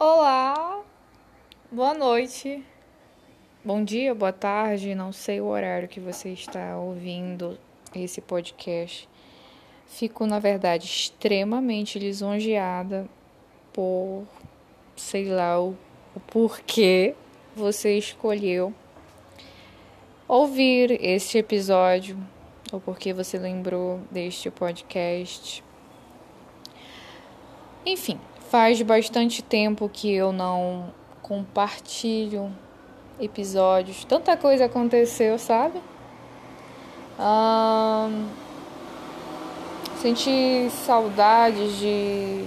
Olá, boa noite, bom dia, boa tarde, não sei o horário que você está ouvindo esse podcast. Fico, na verdade, extremamente lisonjeada por, sei lá, o, o porquê você escolheu ouvir este episódio, ou porque você lembrou deste podcast. Enfim, Faz bastante tempo que eu não compartilho episódios. Tanta coisa aconteceu, sabe? senti saudades de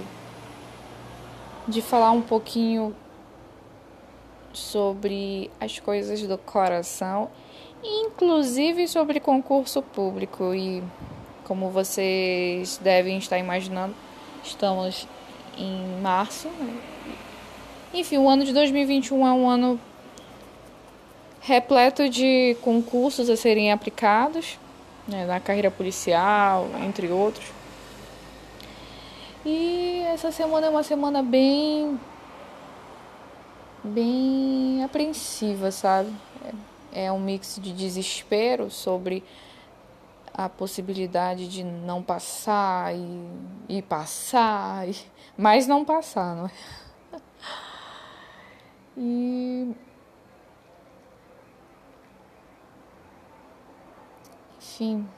de falar um pouquinho sobre as coisas do coração, inclusive sobre concurso público e como vocês devem estar imaginando, estamos em março. Né? Enfim, o ano de 2021 é um ano repleto de concursos a serem aplicados né, na carreira policial, entre outros. E essa semana é uma semana bem bem apreensiva, sabe? É, é um mix de desespero sobre a possibilidade de não passar e, e passar, e, mas não passar, não é? E. Enfim.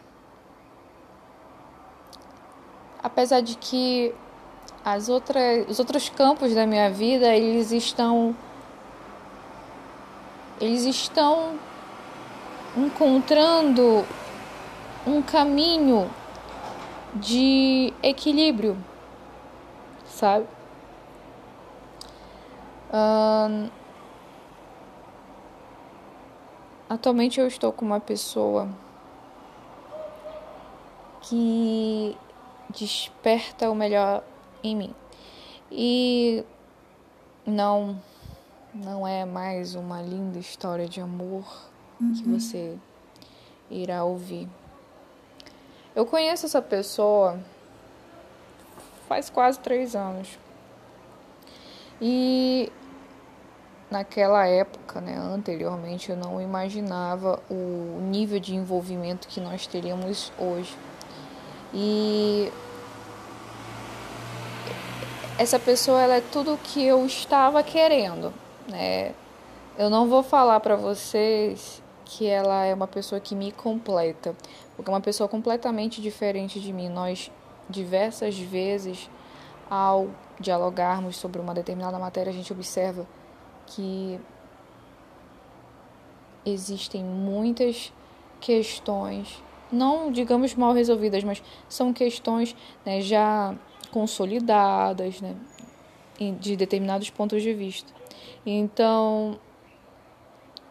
Apesar de que as outras, os outros campos da minha vida, eles estão. Eles estão encontrando um caminho de equilíbrio, sabe? atualmente eu estou com uma pessoa que desperta o melhor em mim. E não não é mais uma linda história de amor uhum. que você irá ouvir. Eu conheço essa pessoa faz quase três anos. E naquela época, né, anteriormente, eu não imaginava o nível de envolvimento que nós teríamos hoje. E essa pessoa ela é tudo o que eu estava querendo, né? Eu não vou falar para vocês que ela é uma pessoa que me completa, porque é uma pessoa completamente diferente de mim. Nós diversas vezes ao dialogarmos sobre uma determinada matéria, a gente observa que existem muitas questões, não digamos mal resolvidas, mas são questões né, já consolidadas, né, de determinados pontos de vista. Então,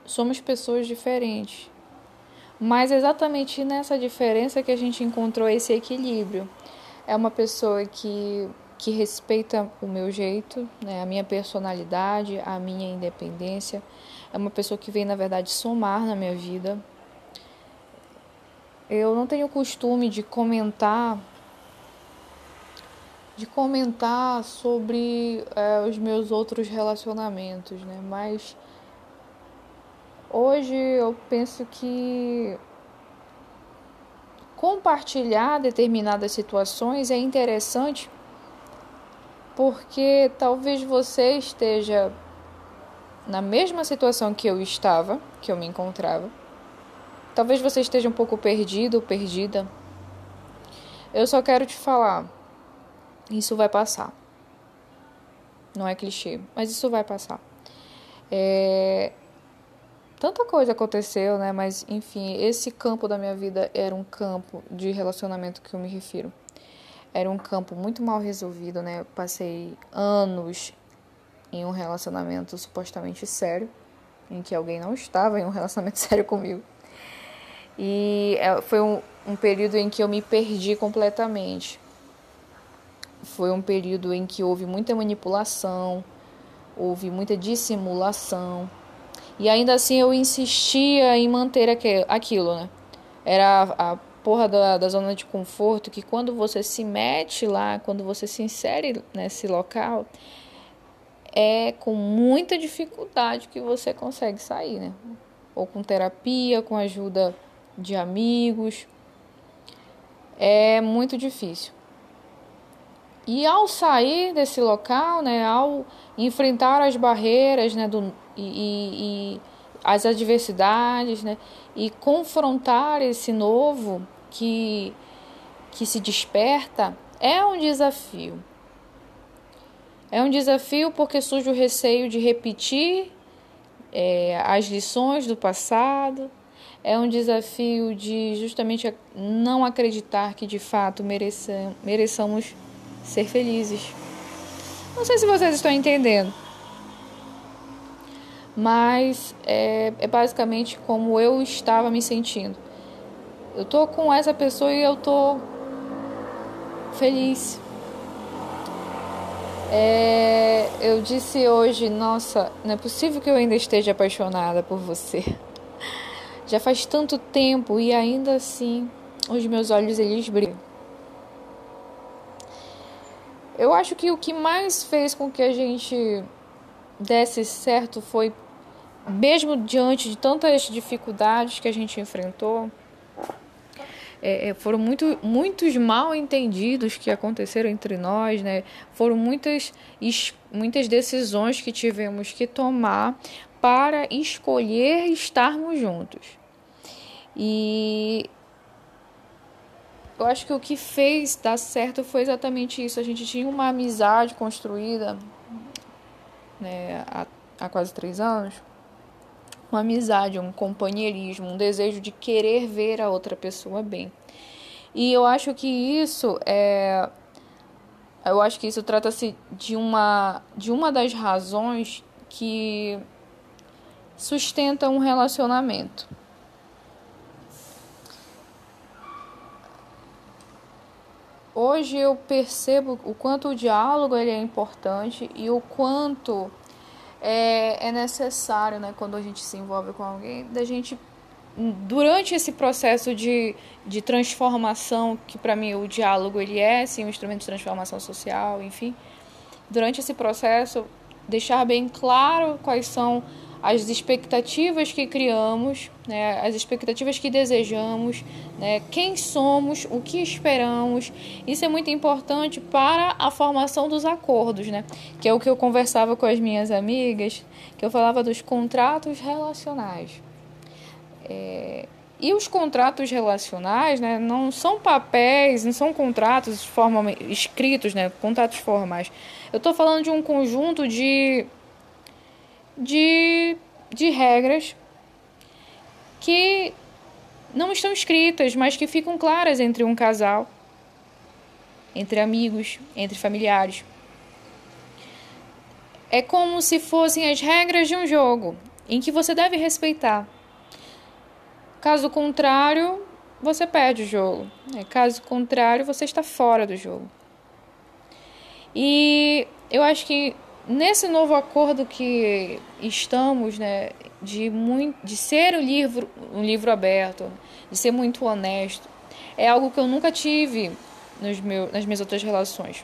somos pessoas diferentes. Mas exatamente nessa diferença que a gente encontrou esse equilíbrio. É uma pessoa que, que respeita o meu jeito, né, a minha personalidade, a minha independência. É uma pessoa que vem, na verdade, somar na minha vida. Eu não tenho costume de comentar de comentar sobre é, os meus outros relacionamentos, né? Mas Hoje eu penso que compartilhar determinadas situações é interessante porque talvez você esteja na mesma situação que eu estava, que eu me encontrava. Talvez você esteja um pouco perdido ou perdida. Eu só quero te falar, isso vai passar. Não é clichê, mas isso vai passar. É, tanta coisa aconteceu, né? Mas enfim, esse campo da minha vida era um campo de relacionamento que eu me refiro. Era um campo muito mal resolvido, né? Eu passei anos em um relacionamento supostamente sério, em que alguém não estava em um relacionamento sério comigo. E é, foi um, um período em que eu me perdi completamente. Foi um período em que houve muita manipulação, houve muita dissimulação e ainda assim eu insistia em manter aquilo, né? Era a, porra da, da zona de conforto que quando você se mete lá, quando você se insere nesse local, é com muita dificuldade que você consegue sair, né? Ou com terapia, com ajuda de amigos. É muito difícil. E ao sair desse local, né, ao enfrentar as barreiras né, do, e, e, e as adversidades, né, e confrontar esse novo que, que se desperta, é um desafio. É um desafio porque surge o receio de repetir é, as lições do passado. É um desafio de justamente não acreditar que de fato mereçam, mereçamos ser felizes. Não sei se vocês estão entendendo. Mas é, é basicamente como eu estava me sentindo. Eu tô com essa pessoa e eu tô feliz. É, eu disse hoje, nossa, não é possível que eu ainda esteja apaixonada por você. Já faz tanto tempo e ainda assim os meus olhos eles brilham. Eu acho que o que mais fez com que a gente desse certo foi, mesmo diante de tantas dificuldades que a gente enfrentou, é, é, foram muito, muitos mal entendidos que aconteceram entre nós, né? Foram muitas, muitas decisões que tivemos que tomar para escolher estarmos juntos. E eu acho que o que fez dar certo foi exatamente isso. A gente tinha uma amizade construída né, há, há quase três anos uma amizade, um companheirismo, um desejo de querer ver a outra pessoa bem. E eu acho que isso é eu acho que isso trata-se de uma de uma das razões que sustenta um relacionamento. Hoje eu percebo o quanto o diálogo ele é importante e o quanto é, é necessário, né, quando a gente se envolve com alguém, da gente durante esse processo de, de transformação, que para mim o diálogo ele é sim, um instrumento de transformação social, enfim, durante esse processo deixar bem claro quais são as expectativas que criamos, né, as expectativas que desejamos, né, quem somos, o que esperamos. Isso é muito importante para a formação dos acordos, né, que é o que eu conversava com as minhas amigas, que eu falava dos contratos relacionais. É, e os contratos relacionais né, não são papéis, não são contratos escritos, né, contratos formais. Eu estou falando de um conjunto de de, de regras que não estão escritas, mas que ficam claras entre um casal, entre amigos, entre familiares. É como se fossem as regras de um jogo em que você deve respeitar. Caso contrário, você perde o jogo. Caso contrário, você está fora do jogo. E eu acho que nesse novo acordo que estamos, né, de, muito, de ser um livro, um livro aberto, de ser muito honesto, é algo que eu nunca tive nos meus, nas minhas outras relações.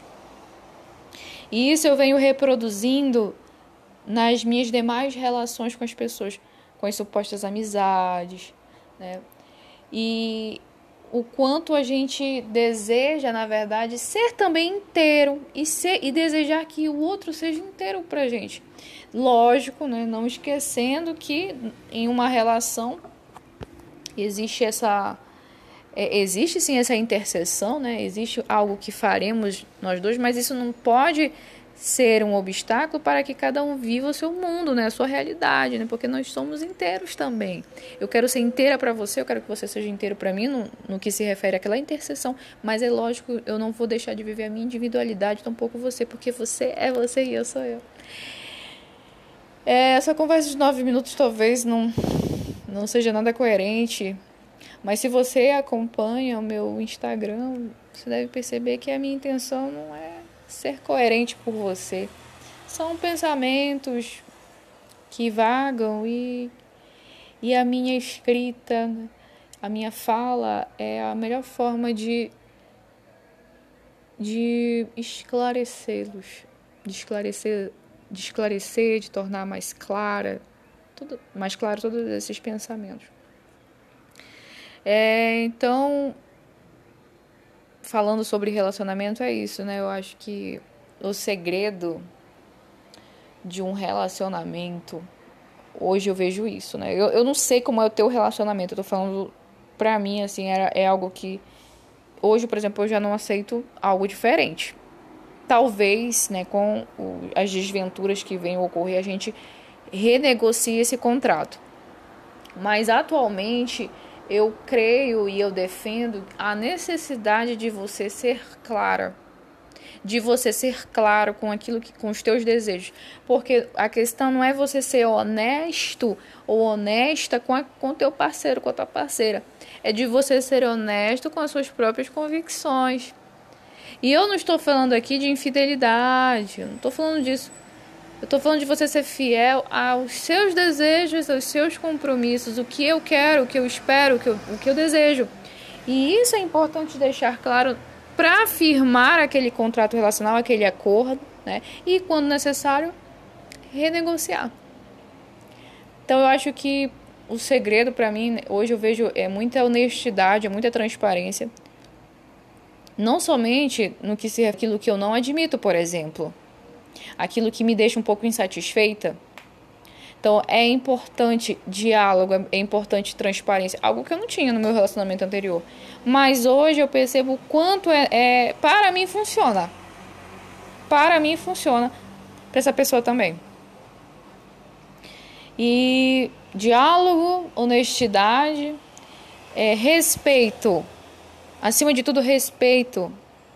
E isso eu venho reproduzindo nas minhas demais relações com as pessoas, com as supostas amizades, né? E o quanto a gente deseja, na verdade, ser também inteiro e, ser, e desejar que o outro seja inteiro pra gente. Lógico, né? não esquecendo que em uma relação existe essa. É, existe sim essa interseção, né? Existe algo que faremos nós dois, mas isso não pode ser um obstáculo para que cada um viva o seu mundo, né, a sua realidade, né, porque nós somos inteiros também. Eu quero ser inteira para você, eu quero que você seja inteiro para mim no, no que se refere àquela interseção, mas é lógico, eu não vou deixar de viver a minha individualidade, tampouco você, porque você é você e eu sou eu. É, essa conversa de nove minutos talvez não, não seja nada coerente, mas se você acompanha o meu Instagram, você deve perceber que a minha intenção não é ser coerente por você. São pensamentos que vagam e, e a minha escrita, a minha fala é a melhor forma de, de esclarecê-los, de esclarecer de esclarecer, de tornar mais clara, tudo, mais claro todos esses pensamentos. É, então, falando sobre relacionamento é isso, né? Eu acho que o segredo de um relacionamento hoje eu vejo isso, né? Eu, eu não sei como é o teu relacionamento, eu tô falando pra mim, assim, era, é algo que hoje, por exemplo, eu já não aceito algo diferente. Talvez, né, com o, as desventuras que venham ocorrer, a gente renegocie esse contrato. Mas atualmente eu creio e eu defendo a necessidade de você ser clara de você ser claro com aquilo que com os teus desejos, porque a questão não é você ser honesto ou honesta com a, com teu parceiro, com a tua parceira, é de você ser honesto com as suas próprias convicções. E eu não estou falando aqui de infidelidade, não estou falando disso. Eu estou falando de você ser fiel aos seus desejos, aos seus compromissos, o que eu quero, o que eu espero, o que eu, o que eu desejo. E isso é importante deixar claro para firmar aquele contrato relacional, aquele acordo, né? E quando necessário, renegociar. Então eu acho que o segredo para mim hoje eu vejo é muita honestidade, é muita transparência. Não somente no que se aquilo que eu não admito, por exemplo, aquilo que me deixa um pouco insatisfeita, então é importante diálogo, é importante transparência, algo que eu não tinha no meu relacionamento anterior. Mas hoje eu percebo o quanto é, é para mim funciona. Para mim funciona para essa pessoa também. E diálogo, honestidade, é, respeito, acima de tudo respeito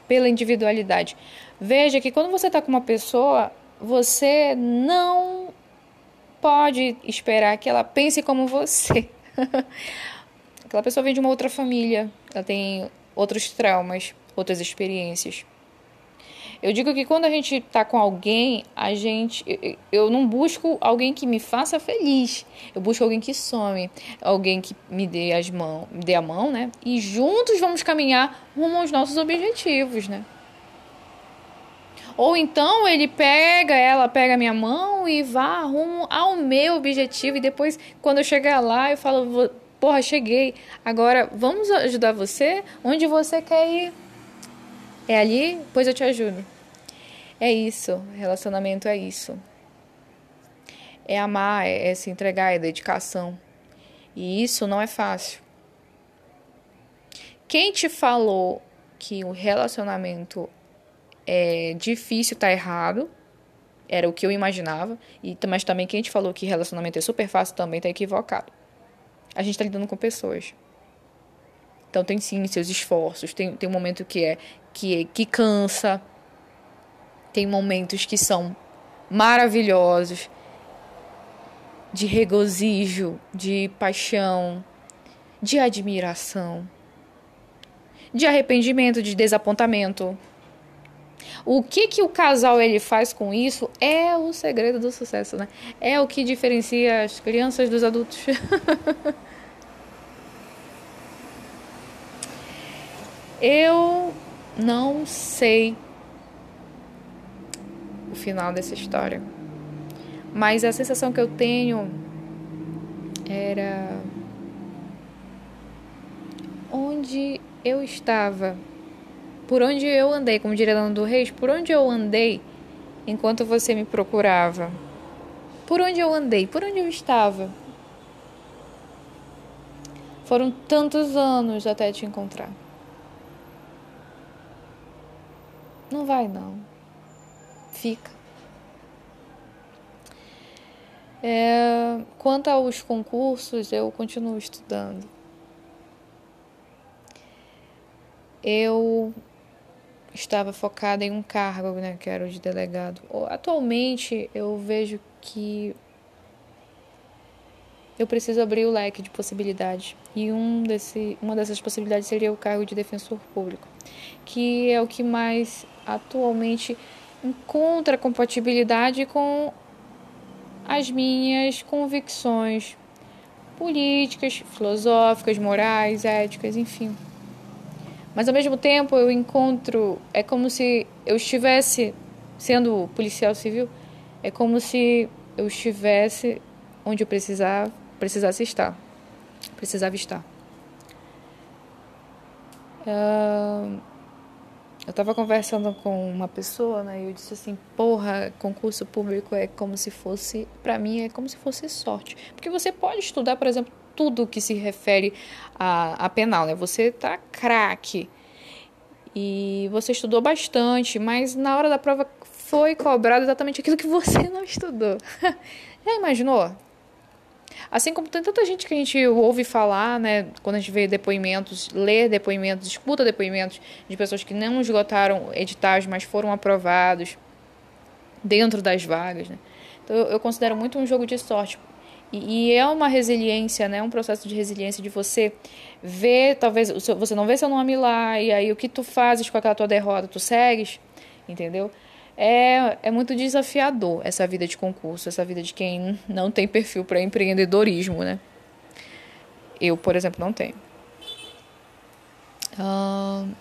pela individualidade. Veja que quando você está com uma pessoa, você não pode esperar que ela pense como você. Aquela pessoa vem de uma outra família, ela tem outros traumas, outras experiências. Eu digo que quando a gente tá com alguém, a gente. Eu não busco alguém que me faça feliz. Eu busco alguém que some, alguém que me dê as mãos, me dê a mão, né? E juntos vamos caminhar rumo aos nossos objetivos, né? Ou então ele pega, ela pega minha mão e vá rumo ao meu objetivo. E depois, quando eu chegar lá, eu falo, porra, cheguei. Agora, vamos ajudar você? Onde você quer ir? É ali? Pois eu te ajudo. É isso. Relacionamento é isso. É amar, é, é se entregar, é dedicação. E isso não é fácil. Quem te falou que o relacionamento é difícil tá errado. Era o que eu imaginava. E, mas também quem te falou que relacionamento é super fácil também tá equivocado. A gente tá lidando com pessoas. Então tem sim seus esforços. Tem, tem um momento que é que, é, que cansa. Tem momentos que são maravilhosos. De regozijo, de paixão, de admiração, de arrependimento, de desapontamento. O que que o casal ele faz com isso é o segredo do sucesso, né? É o que diferencia as crianças dos adultos. Eu não sei o final dessa história, mas a sensação que eu tenho era onde eu estava por onde eu andei, como diria Dona do Reis, por onde eu andei enquanto você me procurava? Por onde eu andei? Por onde eu estava? Foram tantos anos até te encontrar. Não vai, não. Fica. É, quanto aos concursos, eu continuo estudando. Eu estava focada em um cargo, né, que era o de delegado. Atualmente eu vejo que eu preciso abrir o leque de possibilidades. E um desse, uma dessas possibilidades seria o cargo de defensor público, que é o que mais atualmente encontra compatibilidade com as minhas convicções políticas, filosóficas, morais, éticas, enfim. Mas ao mesmo tempo eu encontro. É como se eu estivesse sendo policial civil. É como se eu estivesse onde eu precisava, precisasse estar. Precisava estar. Uh, eu estava conversando com uma pessoa, né? E eu disse assim: porra, concurso público é como se fosse, para mim, é como se fosse sorte. Porque você pode estudar, por exemplo, tudo que se refere a, a penal, né? Você tá craque e você estudou bastante, mas na hora da prova foi cobrado exatamente aquilo que você não estudou. Já imaginou? Assim como tem tanta gente que a gente ouve falar, né, quando a gente vê depoimentos, lê depoimentos, escuta depoimentos de pessoas que não esgotaram editais, mas foram aprovados dentro das vagas, né? Então eu, considero muito um jogo de sorte. E, e, é uma resiliência, né, um processo de resiliência de você ver, talvez você não vê seu nome lá e aí o que tu fazes com aquela tua derrota, tu segues, entendeu? É, é muito desafiador essa vida de concurso, essa vida de quem não tem perfil para empreendedorismo, né? Eu, por exemplo, não tenho. Uh,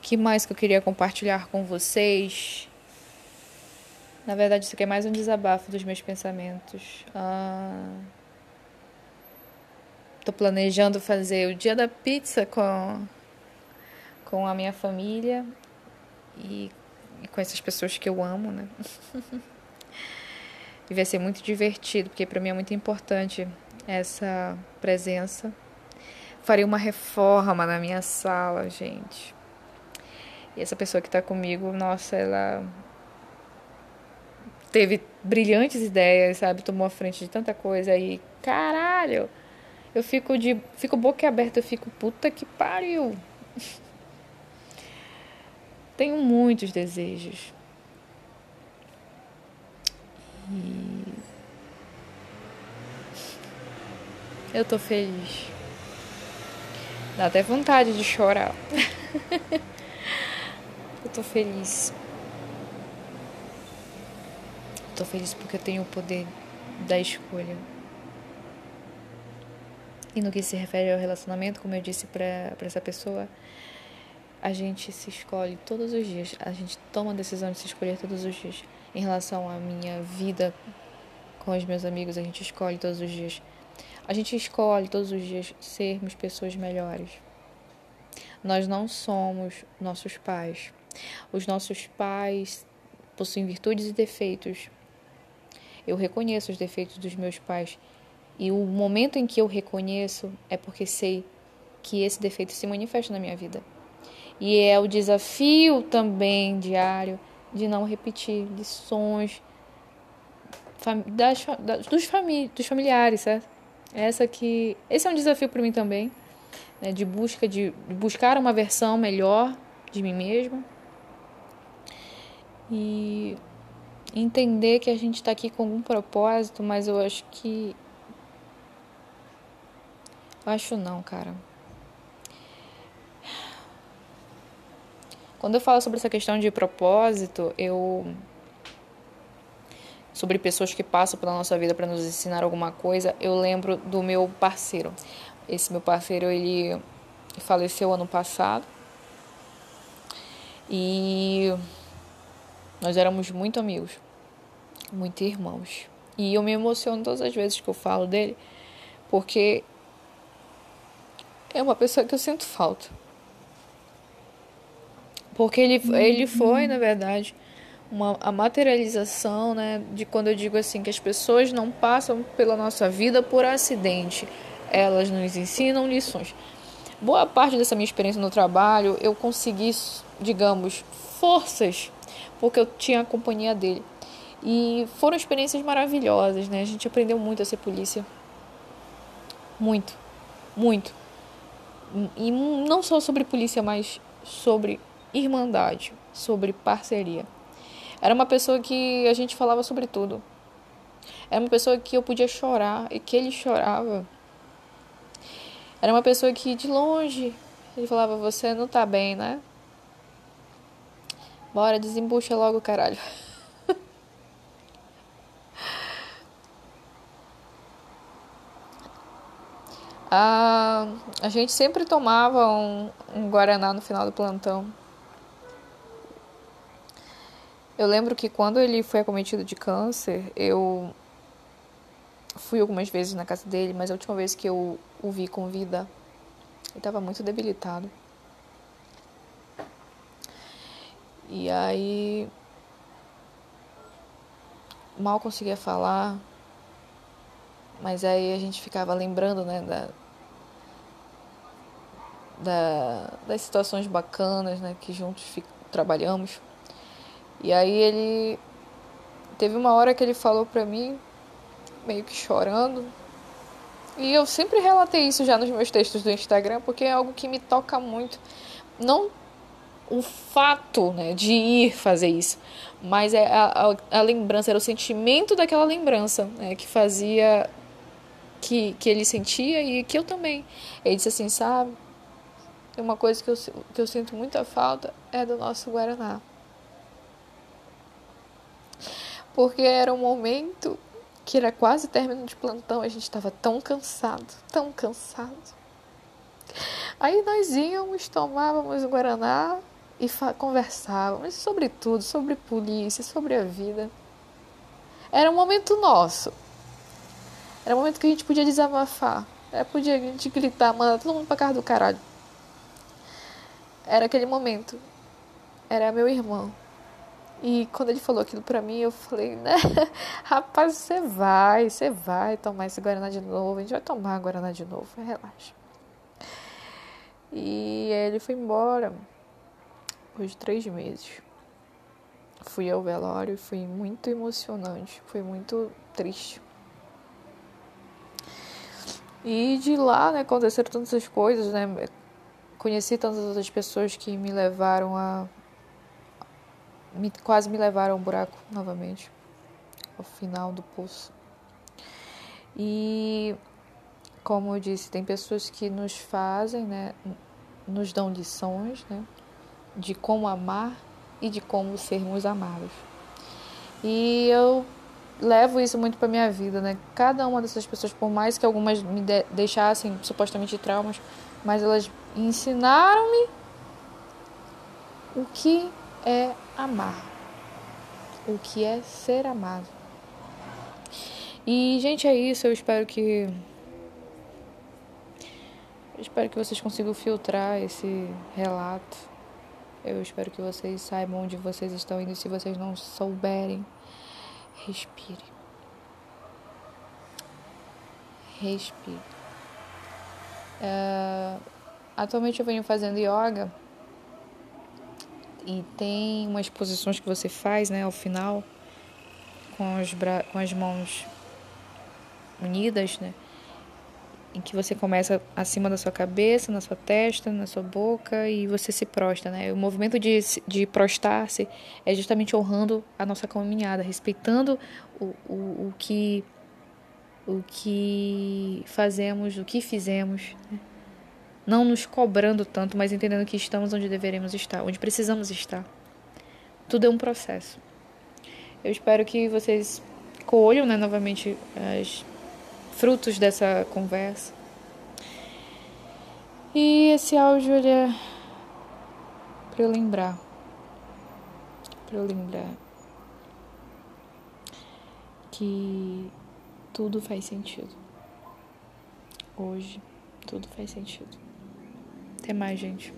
que mais que eu queria compartilhar com vocês? Na verdade, isso aqui é mais um desabafo dos meus pensamentos. Uh, tô planejando fazer o dia da pizza com, com a minha família e, e com essas pessoas que eu amo, né? e vai ser muito divertido, porque para mim é muito importante essa presença. Farei uma reforma na minha sala, gente. E essa pessoa que está comigo, nossa, ela teve brilhantes ideias, sabe? Tomou a frente de tanta coisa e caralho, eu fico de fico boca aberta, eu fico puta que pariu. Tenho muitos desejos. E eu tô feliz. Dá até vontade de chorar. eu tô feliz. Tô feliz porque eu tenho o poder da escolha. E no que se refere ao relacionamento, como eu disse para essa pessoa, a gente se escolhe todos os dias, a gente toma a decisão de se escolher todos os dias. Em relação à minha vida com os meus amigos, a gente escolhe todos os dias. A gente escolhe todos os dias sermos pessoas melhores. Nós não somos nossos pais. Os nossos pais possuem virtudes e defeitos. Eu reconheço os defeitos dos meus pais. E o momento em que eu reconheço é porque sei que esse defeito se manifesta na minha vida. E é o desafio também diário de não repetir lições das, das, dos, famí dos familiares, certo? Essa que, esse é um desafio para mim também, né, de busca de, de buscar uma versão melhor de mim mesma e entender que a gente está aqui com algum propósito, mas eu acho que eu acho não, cara. Quando eu falo sobre essa questão de propósito, eu sobre pessoas que passam pela nossa vida para nos ensinar alguma coisa, eu lembro do meu parceiro. Esse meu parceiro, ele faleceu ano passado. E nós éramos muito amigos, muito irmãos. E eu me emociono todas as vezes que eu falo dele, porque é uma pessoa que eu sinto falta. Porque ele, ele foi, na verdade, uma, a materialização né, de quando eu digo assim que as pessoas não passam pela nossa vida por acidente, elas nos ensinam lições. Boa parte dessa minha experiência no trabalho eu consegui, digamos, forças, porque eu tinha a companhia dele. E foram experiências maravilhosas, né? A gente aprendeu muito a ser polícia. Muito, muito. E não só sobre polícia, mas sobre irmandade, sobre parceria. Era uma pessoa que a gente falava sobre tudo. Era uma pessoa que eu podia chorar e que ele chorava. Era uma pessoa que de longe ele falava: Você não tá bem, né? Bora, desembucha logo, caralho. ah, a gente sempre tomava um, um Guaraná no final do plantão. Eu lembro que quando ele foi acometido de câncer, eu fui algumas vezes na casa dele, mas a última vez que eu o vi com vida, ele estava muito debilitado. E aí mal conseguia falar, mas aí a gente ficava lembrando, né, da, da, das situações bacanas, né, que juntos trabalhamos. E aí ele teve uma hora que ele falou pra mim, meio que chorando, e eu sempre relatei isso já nos meus textos do Instagram, porque é algo que me toca muito. Não o fato né, de ir fazer isso, mas é a, a, a lembrança, era o sentimento daquela lembrança né, que fazia que, que ele sentia e que eu também. Ele disse assim, sabe, uma coisa que eu, que eu sinto muita falta é do nosso Guaraná. Porque era um momento que era quase término de plantão, a gente estava tão cansado, tão cansado. Aí nós íamos, tomávamos o Guaraná e conversávamos sobre tudo, sobre polícia, sobre a vida. Era um momento nosso. Era um momento que a gente podia desabafar. Era, podia a gente gritar, mandar todo mundo pra casa do caralho. Era aquele momento. Era meu irmão. E quando ele falou aquilo pra mim, eu falei, né? Rapaz, você vai, você vai tomar esse Guaraná de novo. A gente vai tomar Guaraná de novo, relaxa. E ele foi embora depois de três meses. Fui ao velório e foi muito emocionante, foi muito triste. E de lá, né, aconteceram tantas coisas, né? Conheci tantas outras pessoas que me levaram a me, quase me levaram ao buraco novamente, ao final do poço. E, como eu disse, tem pessoas que nos fazem, né, nos dão lições, né, de como amar e de como sermos amados. E eu levo isso muito para minha vida, né? Cada uma dessas pessoas, por mais que algumas me de deixassem supostamente traumas, mas elas ensinaram-me o que é amar, o que é ser amado. E, gente, é isso. Eu espero que. Eu espero que vocês consigam filtrar esse relato. Eu espero que vocês saibam onde vocês estão indo. Se vocês não souberem, respire. Respire. Uh, atualmente eu venho fazendo yoga e tem umas posições que você faz, né, ao final, com, os bra com as mãos unidas, né, em que você começa acima da sua cabeça, na sua testa, na sua boca e você se prostra, né? O movimento de, de prostrar-se é justamente honrando a nossa caminhada, respeitando o, o, o que o que fazemos, o que fizemos, né? Não nos cobrando tanto, mas entendendo que estamos onde deveremos estar, onde precisamos estar. Tudo é um processo. Eu espero que vocês colham né, novamente os frutos dessa conversa. E esse áudio ele é para eu lembrar. Para eu lembrar que tudo faz sentido. Hoje, tudo faz sentido. Até mais, gente.